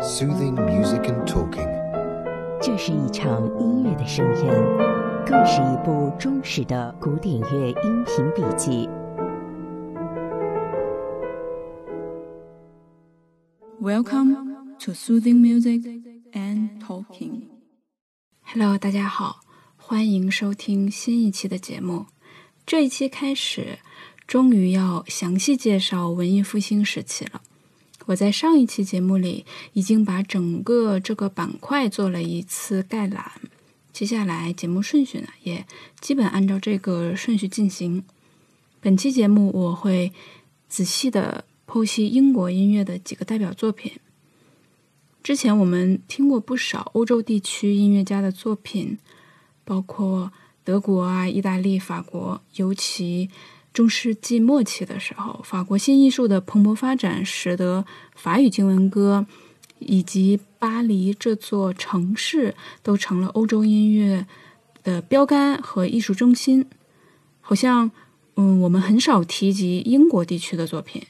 soothing music and talking. 这是一场音乐的盛宴，更是一部忠实的古典乐音频笔记。Welcome to soothing music and talking. Hello，大家好，欢迎收听新一期的节目。这一期开始，终于要详细介绍文艺复兴时期了。我在上一期节目里已经把整个这个板块做了一次概览，接下来节目顺序呢也基本按照这个顺序进行。本期节目我会仔细的剖析英国音乐的几个代表作品。之前我们听过不少欧洲地区音乐家的作品，包括德国啊、意大利、法国，尤其中世纪末期的时候，法国新艺术的蓬勃发展，使得法语经文歌以及巴黎这座城市都成了欧洲音乐的标杆和艺术中心。好像，嗯，我们很少提及英国地区的作品。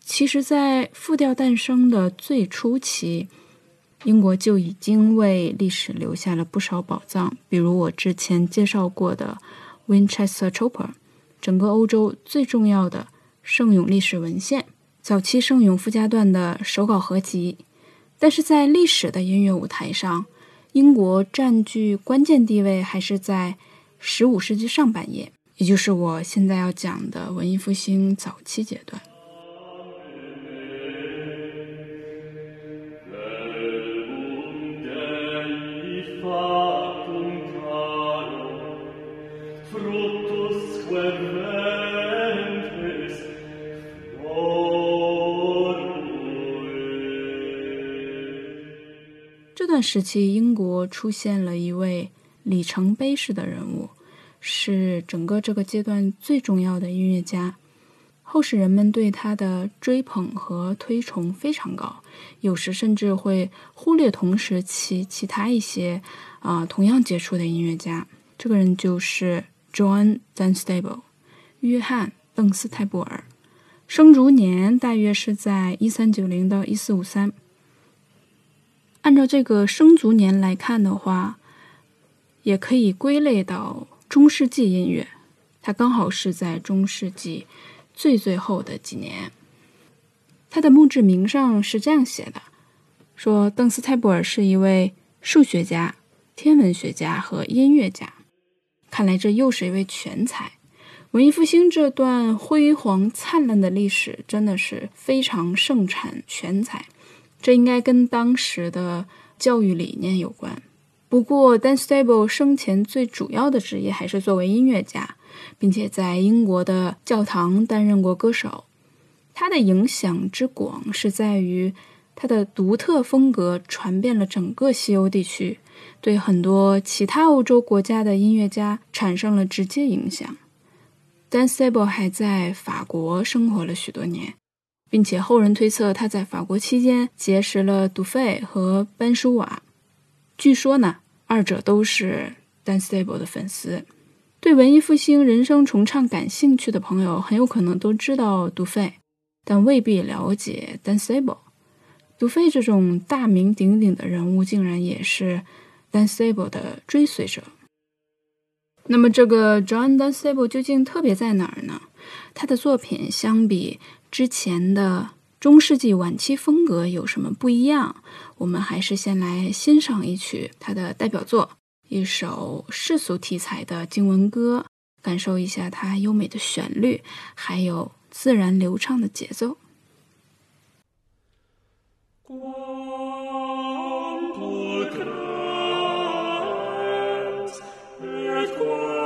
其实，在复调诞生的最初期，英国就已经为历史留下了不少宝藏，比如我之前介绍过的 Winchester Chopper，整个欧洲最重要的圣咏历史文献，早期圣咏附加段的手稿合集。但是在历史的音乐舞台上，英国占据关键地位还是在十五世纪上半叶，也就是我现在要讲的文艺复兴早期阶段。这段时期，英国出现了一位里程碑式的人物，是整个这个阶段最重要的音乐家。后世人们对他的追捧和推崇非常高，有时甚至会忽略同时期其他一些啊、同样杰出的音乐家。这个人就是 John Dunstable，约翰·邓斯泰布尔，生卒年大约是在一三九零到一四五三。按照这个生卒年来看的话，也可以归类到中世纪音乐。它刚好是在中世纪最最后的几年。他的墓志铭上是这样写的：说邓斯泰布尔是一位数学家、天文学家和音乐家。看来这又是一位全才。文艺复兴这段辉煌灿烂的历史真的是非常盛产全才。这应该跟当时的教育理念有关。不过，Dan Stable 生前最主要的职业还是作为音乐家，并且在英国的教堂担任过歌手。他的影响之广是在于他的独特风格传遍了整个西欧地区，对很多其他欧洲国家的音乐家产生了直接影响。Dan Stable 还在法国生活了许多年。并且后人推测他在法国期间结识了杜费和班舒瓦。据说呢，二者都是 Dunstable 的粉丝。对文艺复兴人声重唱感兴趣的朋友，很有可能都知道杜费，但未必了解 Dunstable。杜费这种大名鼎鼎的人物，竟然也是 Dunstable 的追随者。那么，这个 John Dunstable 究竟特别在哪儿呢？他的作品相比之前的中世纪晚期风格有什么不一样？我们还是先来欣赏一曲他的代表作，一首世俗题材的经文歌，感受一下它优美的旋律，还有自然流畅的节奏。Quanto grans et quam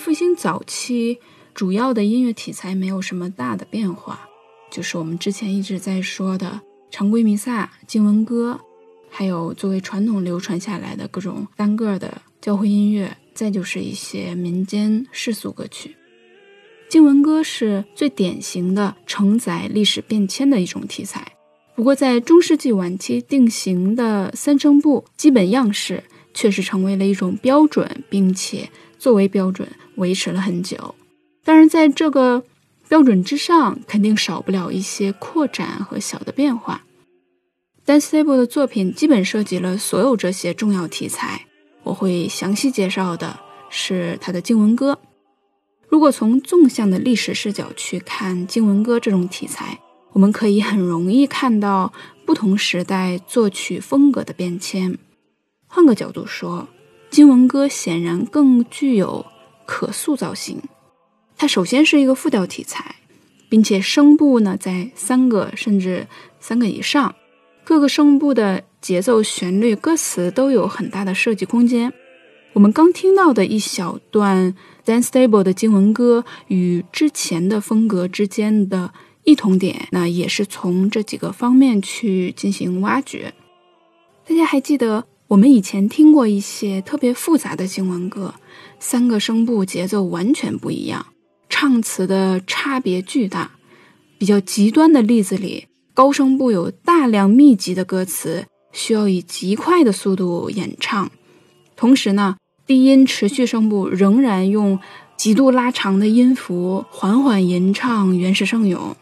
复兴早期主要的音乐题材没有什么大的变化，就是我们之前一直在说的常规弥撒、经文歌，还有作为传统流传下来的各种单个的教会音乐，再就是一些民间世俗歌曲。经文歌是最典型的承载历史变迁的一种题材。不过，在中世纪晚期定型的三声部基本样式，确实成为了一种标准，并且作为标准维持了很久。当然，在这个标准之上，肯定少不了一些扩展和小的变化。Dan Stable 的作品基本涉及了所有这些重要题材。我会详细介绍的是他的经文歌。如果从纵向的历史视角去看经文歌这种题材，我们可以很容易看到不同时代作曲风格的变迁。换个角度说，经文歌显然更具有可塑造性。它首先是一个复调题材，并且声部呢在三个甚至三个以上，各个声部的节奏、旋律、歌词都有很大的设计空间。我们刚听到的一小段 Dan Stable 的经文歌与之前的风格之间的。异同点，那也是从这几个方面去进行挖掘。大家还记得我们以前听过一些特别复杂的经文歌，三个声部节奏完全不一样，唱词的差别巨大。比较极端的例子里，高声部有大量密集的歌词，需要以极快的速度演唱，同时呢，低音持续声部仍然用极度拉长的音符缓缓吟唱原始圣咏。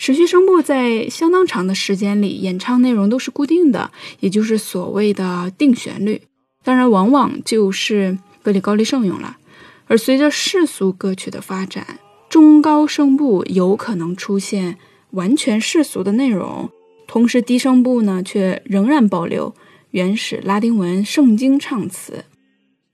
持续声部在相当长的时间里，演唱内容都是固定的，也就是所谓的定旋律。当然，往往就是格里高利圣咏了。而随着世俗歌曲的发展，中高声部有可能出现完全世俗的内容，同时低声部呢却仍然保留原始拉丁文圣经唱词。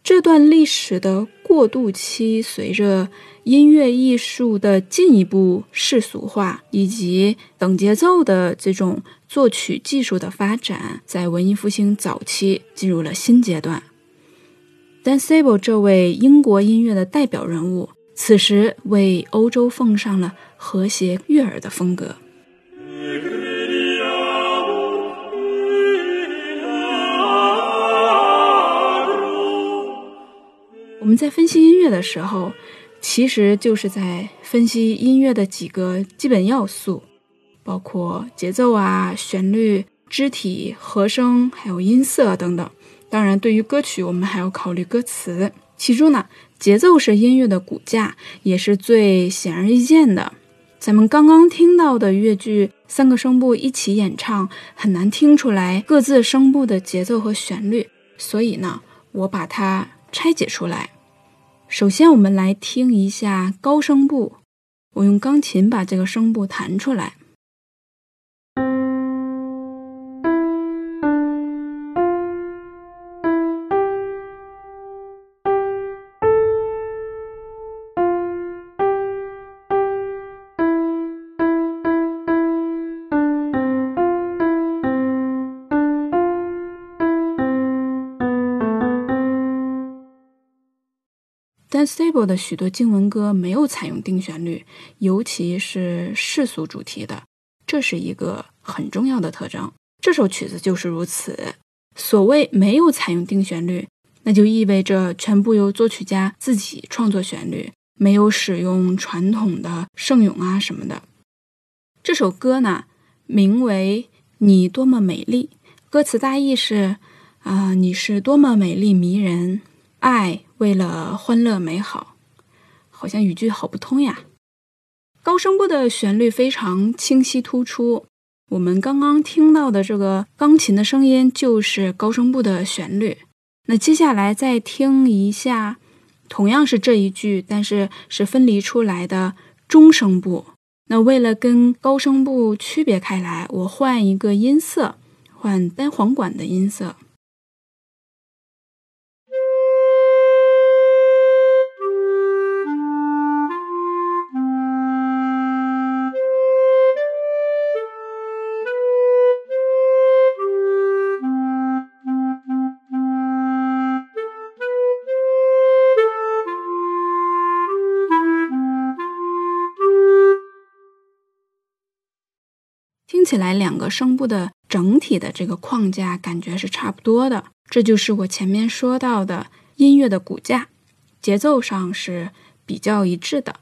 这段历史的过渡期，随着音乐艺术的进一步世俗化，以及等节奏的这种作曲技术的发展，在文艺复兴早期进入了新阶段。Dan Sable 这位英国音乐的代表人物，此时为欧洲奉上了和谐悦耳的风格。我们在分析音乐的时候，其实就是在分析音乐的几个基本要素，包括节奏啊、旋律、肢体、和声，还有音色等等。当然，对于歌曲，我们还要考虑歌词。其中呢，节奏是音乐的骨架，也是最显而易见的。咱们刚刚听到的乐句，三个声部一起演唱，很难听出来各自声部的节奏和旋律。所以呢，我把它拆解出来。首先，我们来听一下高声部。我用钢琴把这个声部弹出来。Sable 的许多经文歌没有采用定旋律，尤其是世俗主题的，这是一个很重要的特征。这首曲子就是如此。所谓没有采用定旋律，那就意味着全部由作曲家自己创作旋律，没有使用传统的圣咏啊什么的。这首歌呢，名为《你多么美丽》，歌词大意是：啊，你是多么美丽迷人，爱。为了欢乐美好，好像语句好不通呀。高声部的旋律非常清晰突出，我们刚刚听到的这个钢琴的声音就是高声部的旋律。那接下来再听一下，同样是这一句，但是是分离出来的中声部。那为了跟高声部区别开来，我换一个音色，换单簧管的音色。起来两个声部的整体的这个框架感觉是差不多的。这就是我前面说到的音乐的骨架，节奏上是比较一致的。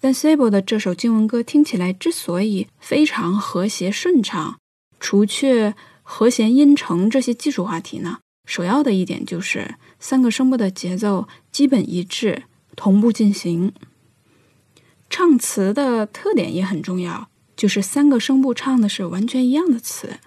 但 Sable 的这首经文歌听起来之所以非常和谐顺畅，除却和弦、音程这些技术话题呢，首要的一点就是三个声部的节奏基本一致，同步进行。唱词的特点也很重要，就是三个声部唱的是完全一样的词。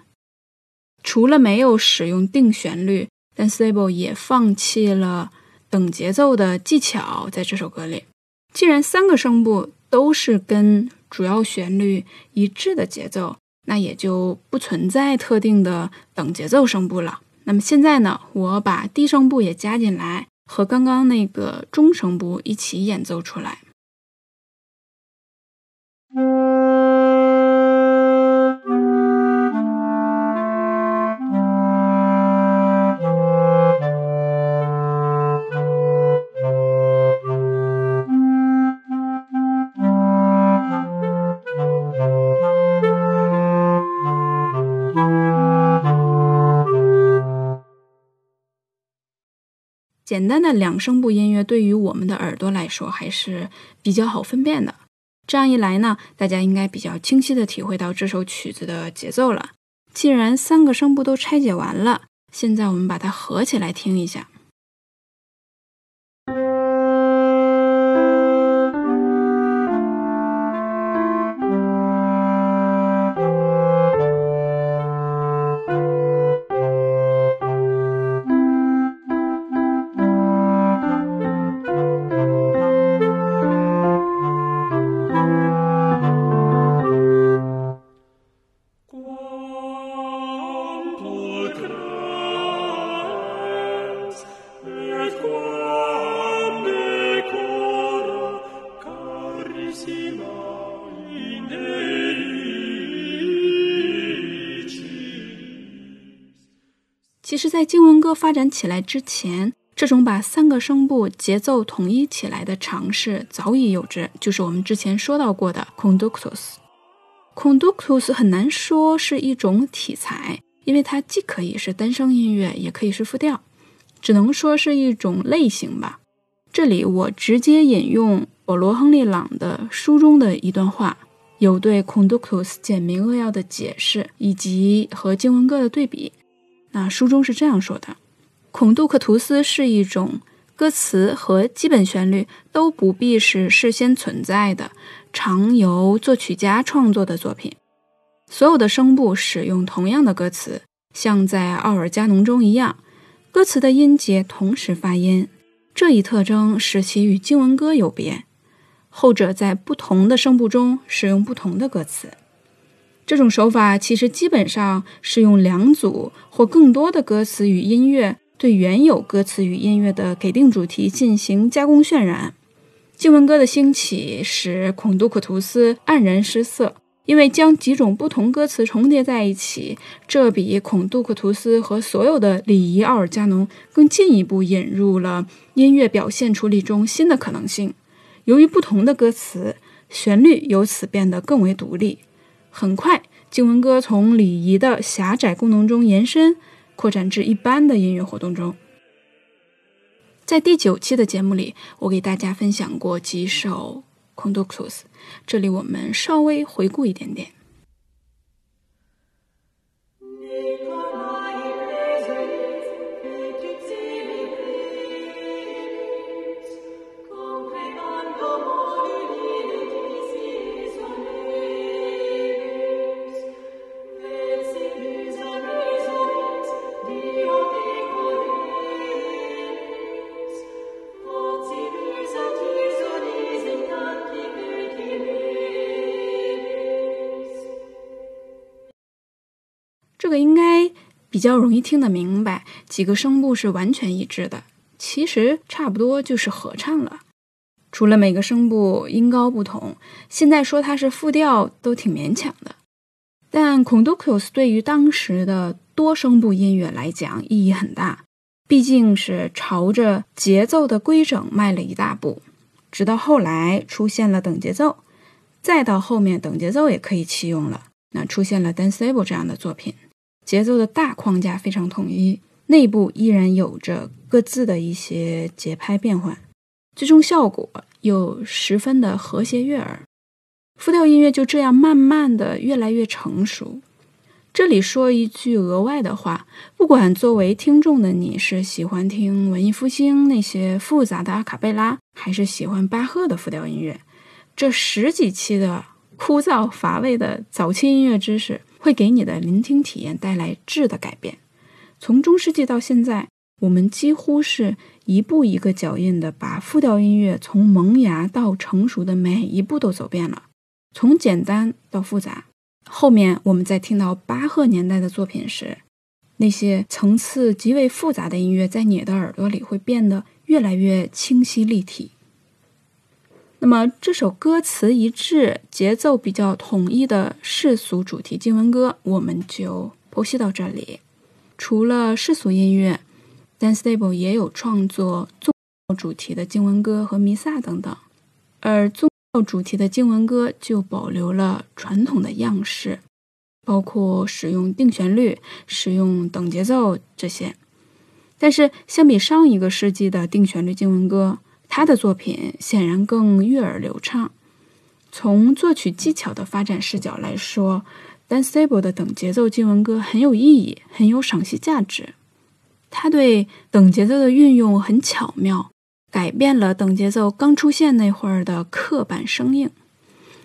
除了没有使用定旋律，但 Sable 也放弃了等节奏的技巧，在这首歌里。既然三个声部都是跟主要旋律一致的节奏，那也就不存在特定的等节奏声部了。那么现在呢，我把低声部也加进来，和刚刚那个中声部一起演奏出来。简单的两声部音乐对于我们的耳朵来说还是比较好分辨的。这样一来呢，大家应该比较清晰的体会到这首曲子的节奏了。既然三个声部都拆解完了，现在我们把它合起来听一下。歌发展起来之前，这种把三个声部节奏统一起来的尝试早已有之，就是我们之前说到过的 conductus。conductus 很难说是一种体裁，因为它既可以是单声音乐，也可以是复调，只能说是一种类型吧。这里我直接引用保罗·亨利·朗的书中的一段话，有对 conductus 简明扼要的解释，以及和经文歌的对比。那书中是这样说的：孔杜克图斯是一种歌词和基本旋律都不必是事先存在的。常由作曲家创作的作品，所有的声部使用同样的歌词，像在奥尔加农中一样，歌词的音节同时发音。这一特征使其与经文歌有别，后者在不同的声部中使用不同的歌词。这种手法其实基本上是用两组或更多的歌词与音乐对原有歌词与音乐的给定主题进行加工渲染。经文歌的兴起使孔杜克图斯黯然失色，因为将几种不同歌词重叠在一起，这比孔杜克图斯和所有的礼仪奥尔加农更进一步引入了音乐表现处理中新的可能性。由于不同的歌词，旋律由此变得更为独立。很快，静文歌从礼仪的狭窄功能中延伸，扩展至一般的音乐活动中。在第九期的节目里，我给大家分享过几首 conductus，这里我们稍微回顾一点点。比较容易听得明白，几个声部是完全一致的。其实差不多就是合唱了，除了每个声部音高不同，现在说它是复调都挺勉强的。但 conductus 对于当时的多声部音乐来讲意义很大，毕竟是朝着节奏的规整迈了一大步。直到后来出现了等节奏，再到后面等节奏也可以弃用了。那出现了 Danceable 这样的作品，节奏的大框架非常统一，内部依然有着各自的一些节拍变换，最终效果又十分的和谐悦耳。复调音乐就这样慢慢的越来越成熟。这里说一句额外的话，不管作为听众的你是喜欢听文艺复兴那些复杂的阿卡贝拉，还是喜欢巴赫的复调音乐，这十几期的枯燥乏味的早期音乐知识，会给你的聆听体验带来质的改变。从中世纪到现在，我们几乎是一步一个脚印的把复调音乐从萌芽到成熟的每一步都走遍了，从简单到复杂。后面我们在听到巴赫年代的作品时，那些层次极为复杂的音乐在你的耳朵里会变得越来越清晰立体。那么这首歌词一致、节奏比较统一的世俗主题经文歌，我们就剖析到这里。除了世俗音乐，Dan Stable 也有创作宗教主题的经文歌和弥撒等等，而宗教主题的经文歌就保留了传统的样式，包括使用定旋律、使用等节奏这些。但是，相比上一个世纪的定旋律经文歌，他的作品显然更悦耳流畅。从作曲技巧的发展视角来说，Dan Stable 的等节奏经文歌很有意义，很有赏析价值。他对等节奏的运用很巧妙。改变了等节奏刚出现那会儿的刻板生硬。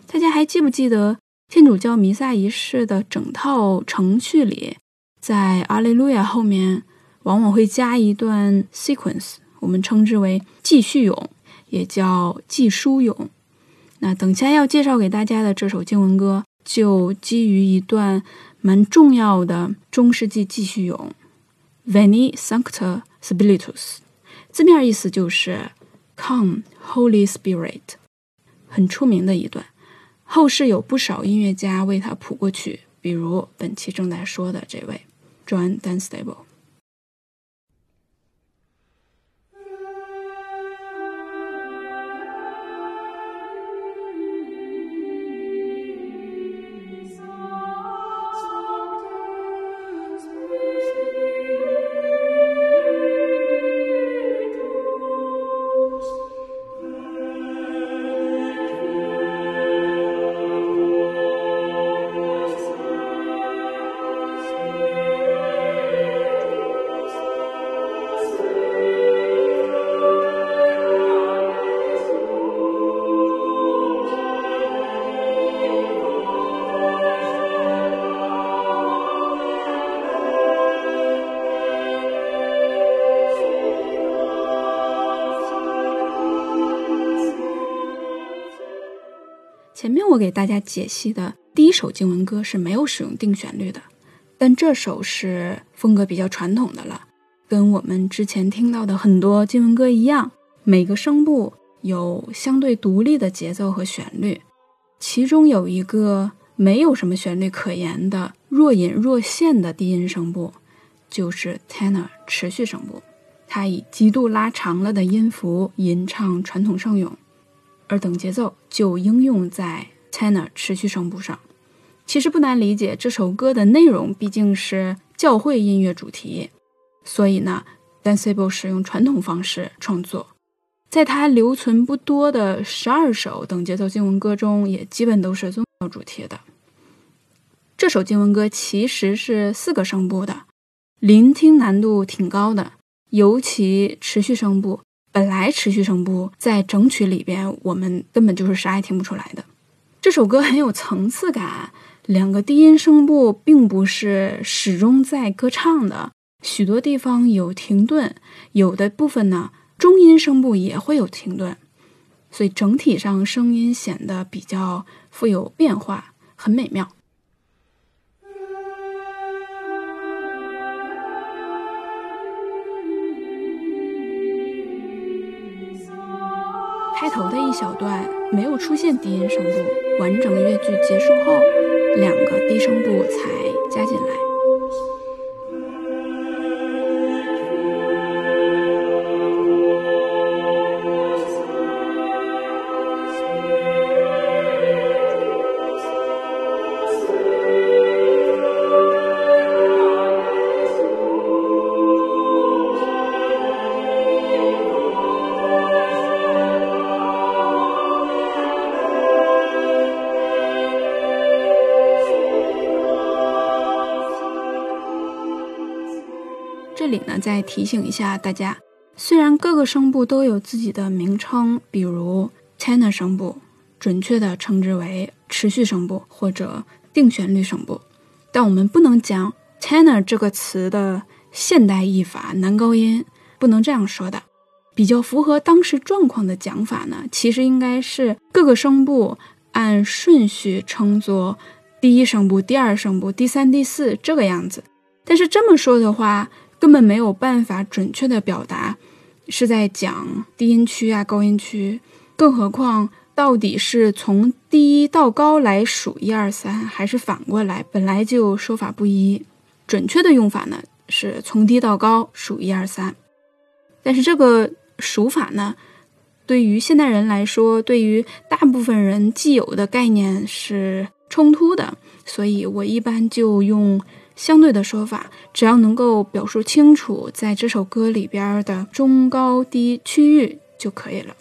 大家还记不记得天主教弥撒仪式的整套程序里，在阿利路亚后面往往会加一段 sequence，我们称之为继续咏，也叫记书咏。那等下要介绍给大家的这首经文歌，就基于一段蛮重要的中世纪继续咏，Veni Sancta Spiritus。字面意思就是 “Come, Holy Spirit”，很出名的一段。后世有不少音乐家为它谱过曲，比如本期正在说的这位 John Dunstable。我给大家解析的第一首经文歌是没有使用定旋律的，但这首是风格比较传统的了，跟我们之前听到的很多经文歌一样，每个声部有相对独立的节奏和旋律，其中有一个没有什么旋律可言的若隐若现的低音声部，就是 tenor 持续声部，它以极度拉长了的音符吟唱传统圣咏。而等节奏就应用在 tenor 持续声部上。其实不难理解，这首歌的内容毕竟是教会音乐主题，所以呢，Danceable 使用传统方式创作。在他留存不多的十二首等节奏经文歌中，也基本都是宗教主题的。这首经文歌其实是四个声部的，聆听难度挺高的，尤其持续声部。本来持续声部在整曲里边，我们根本就是啥也听不出来的。这首歌很有层次感，两个低音声部并不是始终在歌唱的，许多地方有停顿，有的部分呢中音声部也会有停顿，所以整体上声音显得比较富有变化，很美妙。一小段没有出现低音声部，完整乐句结束后，两个低声部才加进来。这里呢，再提醒一下大家，虽然各个声部都有自己的名称，比如 tenor 声部，准确的称之为持续声部或者定旋律声部，但我们不能讲 tenor 这个词的现代译法男高音不能这样说的。比较符合当时状况的讲法呢，其实应该是各个声部按顺序称作第一声部、第二声部、第三、第四这个样子。但是这么说的话，根本没有办法准确的表达是在讲低音区啊、高音区，更何况到底是从低到高来数一二三，还是反过来，本来就说法不一。准确的用法呢，是从低到高数一二三。但是这个。数法呢，对于现代人来说，对于大部分人既有的概念是冲突的，所以我一般就用相对的说法，只要能够表述清楚在这首歌里边的中高低区域就可以了。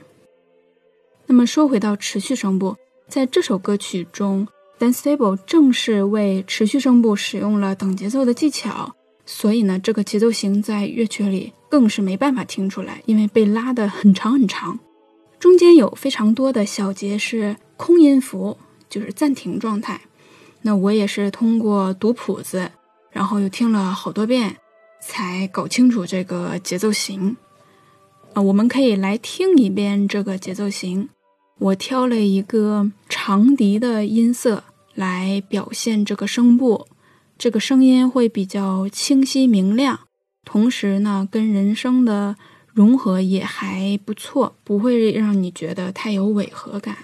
那么说回到持续声部，在这首歌曲中，Dan Stable 正是为持续声部使用了等节奏的技巧。所以呢，这个节奏型在乐曲里更是没办法听出来，因为被拉得很长很长，中间有非常多的小节是空音符，就是暂停状态。那我也是通过读谱子，然后又听了好多遍，才搞清楚这个节奏型。啊，我们可以来听一遍这个节奏型。我挑了一个长笛的音色来表现这个声部。这个声音会比较清晰明亮，同时呢，跟人声的融合也还不错，不会让你觉得太有违和感。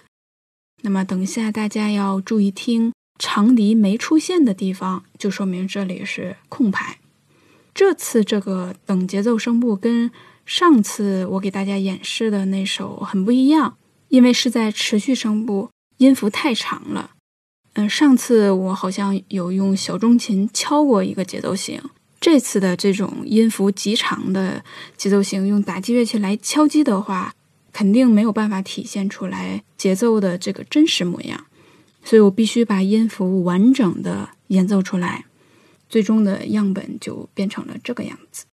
那么，等一下大家要注意听，长笛没出现的地方，就说明这里是空拍。这次这个等节奏声部跟上次我给大家演示的那首很不一样，因为是在持续声部，音符太长了。嗯，上次我好像有用小中琴敲过一个节奏型，这次的这种音符极长的节奏型，用打击乐器来敲击的话，肯定没有办法体现出来节奏的这个真实模样，所以我必须把音符完整的演奏出来，最终的样本就变成了这个样子。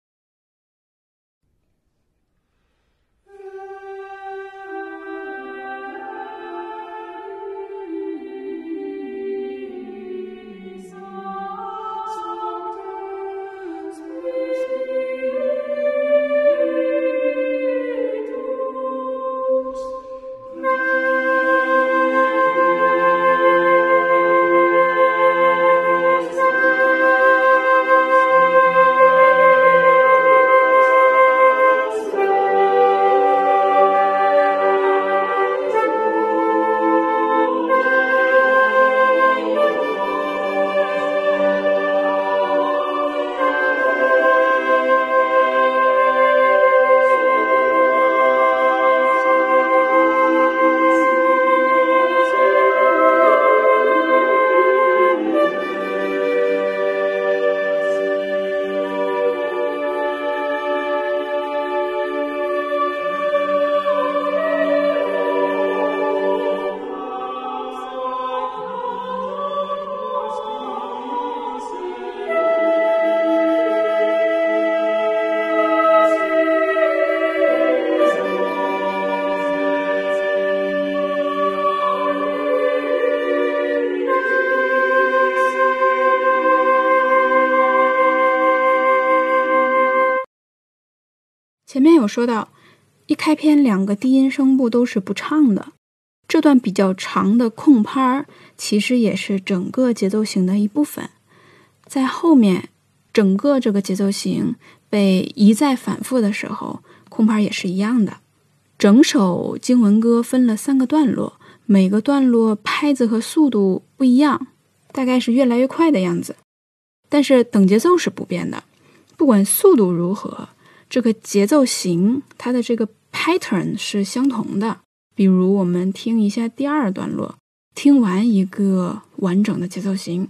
有说到，一开篇两个低音声部都是不唱的，这段比较长的空拍儿其实也是整个节奏型的一部分。在后面，整个这个节奏型被一再反复的时候，空拍也是一样的。整首经文歌分了三个段落，每个段落拍子和速度不一样，大概是越来越快的样子。但是等节奏是不变的，不管速度如何。这个节奏型，它的这个 pattern 是相同的。比如，我们听一下第二段落，听完一个完整的节奏型。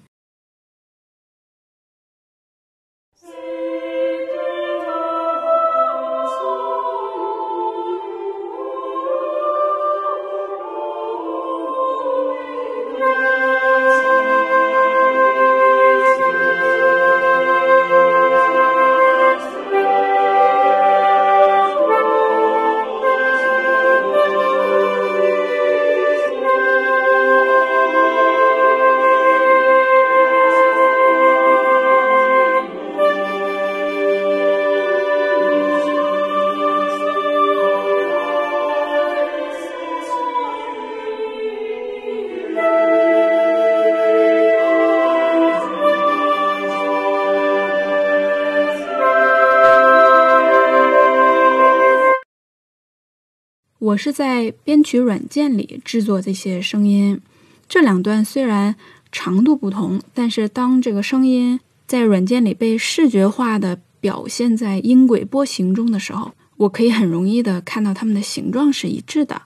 我是在编曲软件里制作这些声音。这两段虽然长度不同，但是当这个声音在软件里被视觉化的表现在音轨波形中的时候，我可以很容易的看到它们的形状是一致的。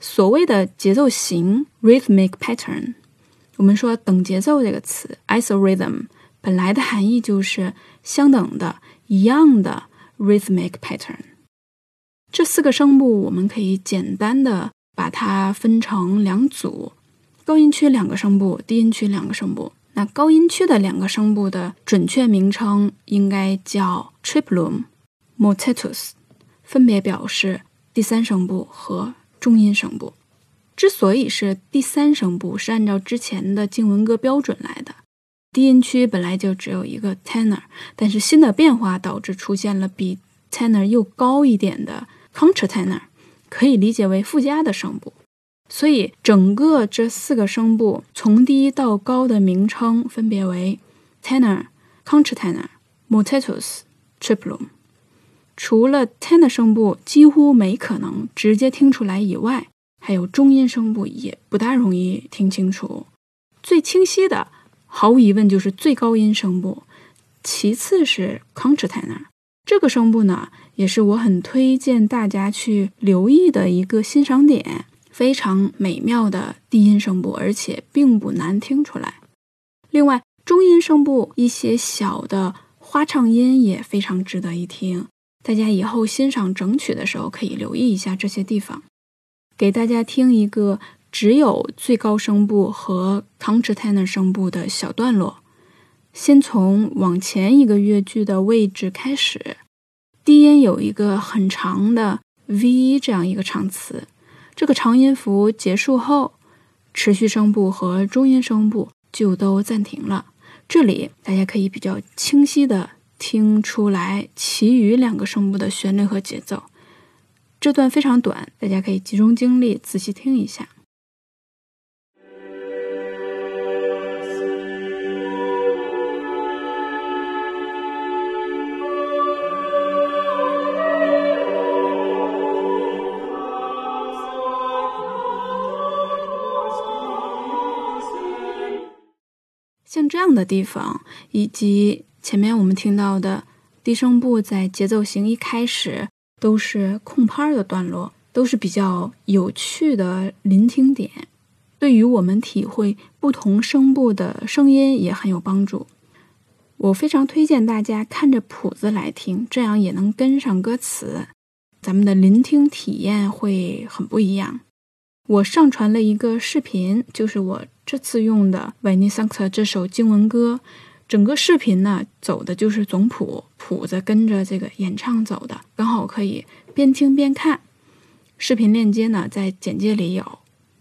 所谓的节奏型 （rhythmic pattern），我们说等节奏这个词 （isorhythm） 本来的含义就是相等的、一样的 rhythmic pattern。这四个声部我们可以简单的把它分成两组：高音区两个声部，低音区两个声部。那高音区的两个声部的准确名称应该叫 triplum、motetus，分别表示第三声部和中音声部。之所以是第三声部，是按照之前的静文歌标准来的。低音区本来就只有一个 tenor，但是新的变化导致出现了比 tenor 又高一点的 contratenor，可以理解为附加的声部。所以整个这四个声部从低到高的名称分别为 tenor、contratenor、motetus、triplum。除了 tenor 声部几乎没可能直接听出来以外，还有中音声部也不大容易听清楚。最清晰的，毫无疑问就是最高音声部，其次是 contratenor。这个声部呢，也是我很推荐大家去留意的一个欣赏点，非常美妙的低音声部，而且并不难听出来。另外，中音声部一些小的花唱音也非常值得一听。大家以后欣赏整曲的时候，可以留意一下这些地方。给大家听一个只有最高声部和 contratenor 声部的小段落。先从往前一个乐句的位置开始，低音有一个很长的 V 这样一个长词，这个长音符结束后，持续声部和中音声部就都暂停了。这里大家可以比较清晰的。听出来，其余两个声部的旋律和节奏。这段非常短，大家可以集中精力仔细听一下。这样的地方，以及。前面我们听到的低声部在节奏型一开始都是空拍的段落，都是比较有趣的聆听点，对于我们体会不同声部的声音也很有帮助。我非常推荐大家看着谱子来听，这样也能跟上歌词，咱们的聆听体验会很不一样。我上传了一个视频，就是我这次用的《Veni Sancta》这首经文歌。整个视频呢，走的就是总谱，谱子跟着这个演唱走的，刚好可以边听边看。视频链接呢，在简介里有。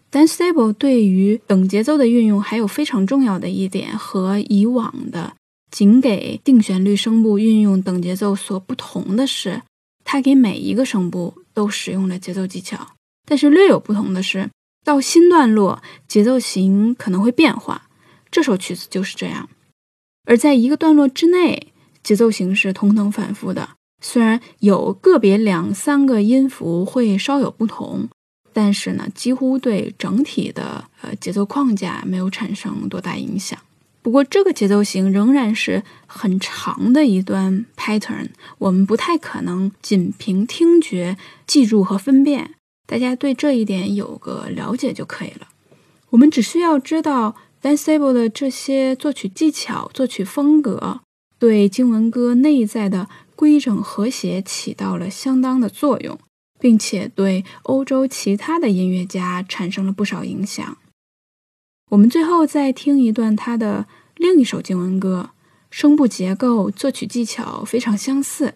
Dan Stable 对于等节奏的运用还有非常重要的一点，和以往的仅给定旋律声部运用等节奏所不同的是，它给每一个声部都使用了节奏技巧。但是略有不同的是，到新段落节奏型可能会变化。这首曲子就是这样。而在一个段落之内，节奏型是同等反复的。虽然有个别两三个音符会稍有不同，但是呢，几乎对整体的呃节奏框架没有产生多大影响。不过，这个节奏型仍然是很长的一段 pattern，我们不太可能仅凭听觉记住和分辨。大家对这一点有个了解就可以了。我们只需要知道。Van Sable 的这些作曲技巧、作曲风格，对经文歌内在的规整和谐起到了相当的作用，并且对欧洲其他的音乐家产生了不少影响。我们最后再听一段他的另一首经文歌，声部结构、作曲技巧非常相似。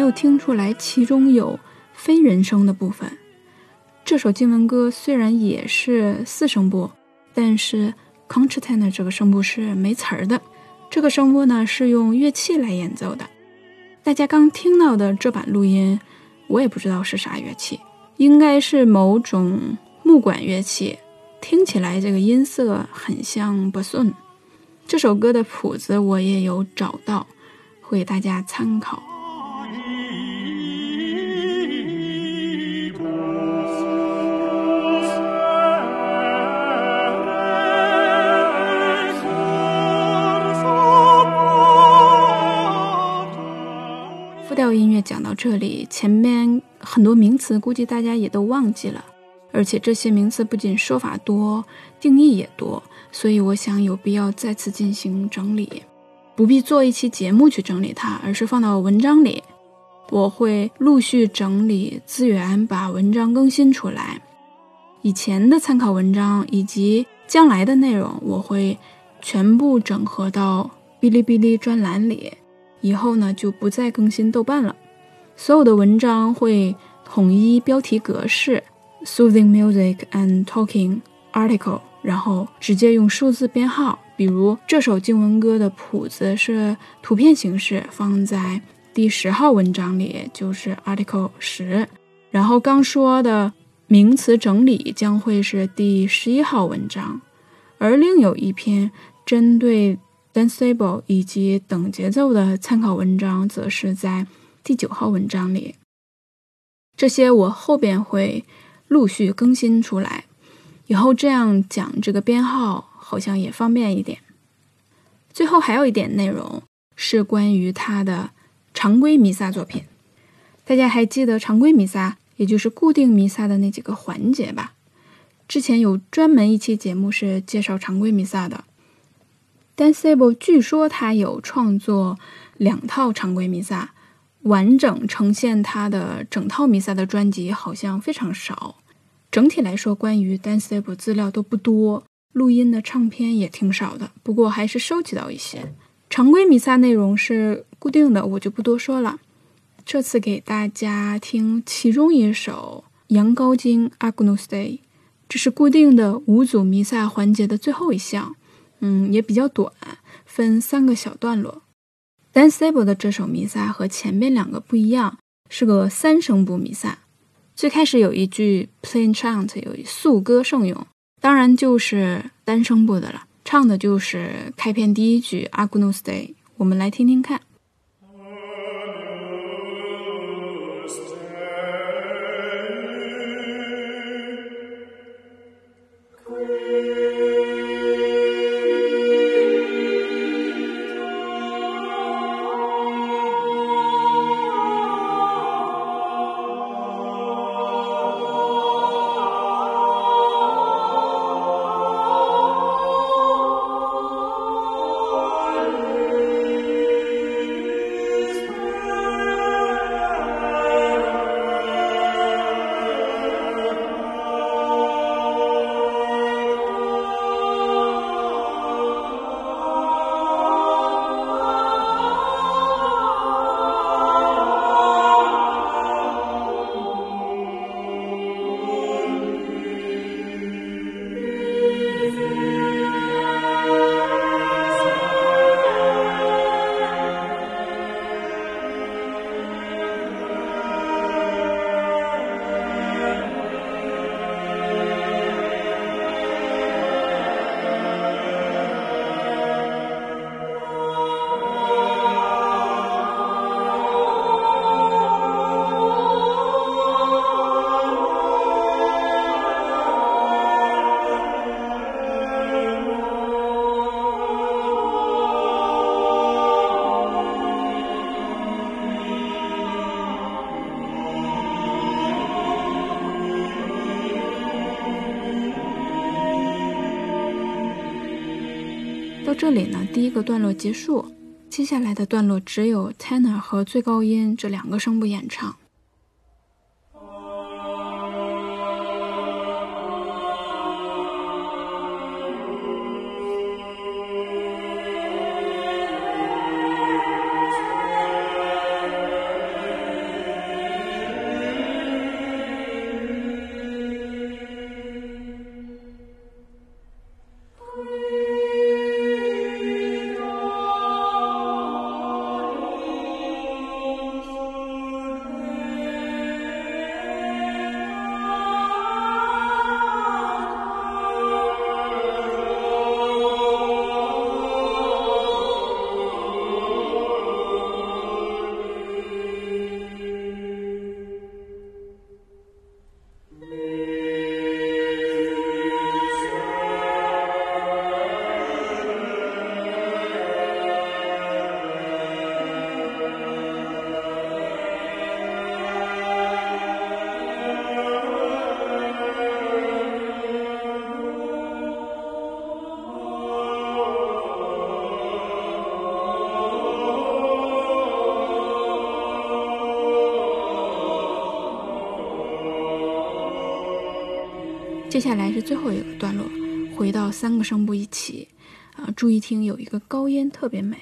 没有听出来其中有非人声的部分？这首经文歌虽然也是四声部，但是 concertina 这个声部是没词儿的。这个声部呢是用乐器来演奏的。大家刚听到的这版录音，我也不知道是啥乐器，应该是某种木管乐器，听起来这个音色很像 bassoon。这首歌的谱子我也有找到，会给大家参考。复调音乐讲到这里，前面很多名词估计大家也都忘记了，而且这些名词不仅说法多，定义也多，所以我想有必要再次进行整理，不必做一期节目去整理它，而是放到文章里。我会陆续整理资源，把文章更新出来。以前的参考文章以及将来的内容，我会全部整合到哔哩哔哩专栏里。以后呢，就不再更新豆瓣了。所有的文章会统一标题格式：soothing music and talking article，然后直接用数字编号。比如这首经文歌的谱子是图片形式，放在第十号文章里，就是 article 十。然后刚说的名词整理将会是第十一号文章，而另有一篇针对。Danceable 以及等节奏的参考文章则是在第九号文章里。这些我后边会陆续更新出来，以后这样讲这个编号好像也方便一点。最后还有一点内容是关于它的常规弥撒作品。大家还记得常规弥撒，也就是固定弥撒的那几个环节吧？之前有专门一期节目是介绍常规弥撒的。Dan Sable 据说他有创作两套常规弥撒，完整呈现他的整套弥撒的专辑好像非常少。整体来说，关于 Dan Sable 资料都不多，录音的唱片也挺少的。不过还是收集到一些。常规弥撒内容是固定的，我就不多说了。这次给大家听其中一首《羊羔经》（Agnus Dei），这是固定的五组弥撒环节的最后一项。嗯，也比较短，分三个小段落。Dan Sable 的这首弥撒和前面两个不一样，是个三声部弥撒。最开始有一句 plain chant，有一素歌圣咏，当然就是单声部的了，唱的就是开篇第一句 Agnus Day”，。我们来听听看。这里呢，第一个段落结束，接下来的段落只有 tenor 和最高音这两个声部演唱。接下来是最后一个段落，回到三个声部一起，啊、注意听，有一个高音特别美。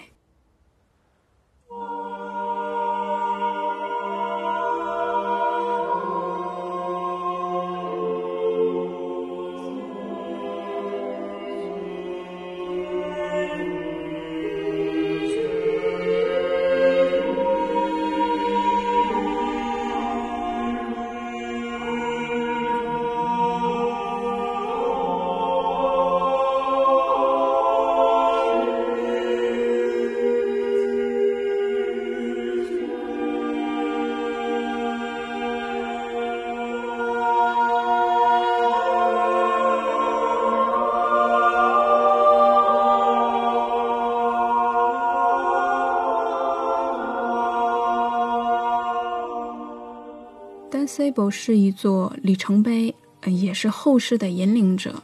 是一座里程碑，也是后世的引领者，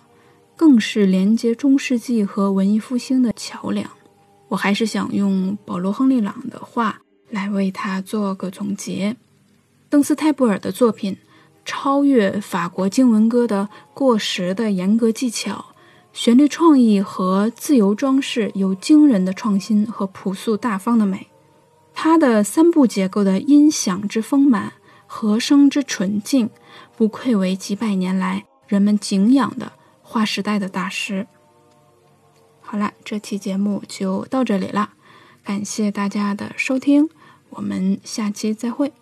更是连接中世纪和文艺复兴的桥梁。我还是想用保罗·亨利·朗的话来为他做个总结：邓斯泰布尔的作品超越法国经文歌的过时的严格技巧，旋律创意和自由装饰有惊人的创新和朴素大方的美。他的三部结构的音响之丰满。和声之纯净，不愧为几百年来人们敬仰的划时代的大师。好了，这期节目就到这里了，感谢大家的收听，我们下期再会。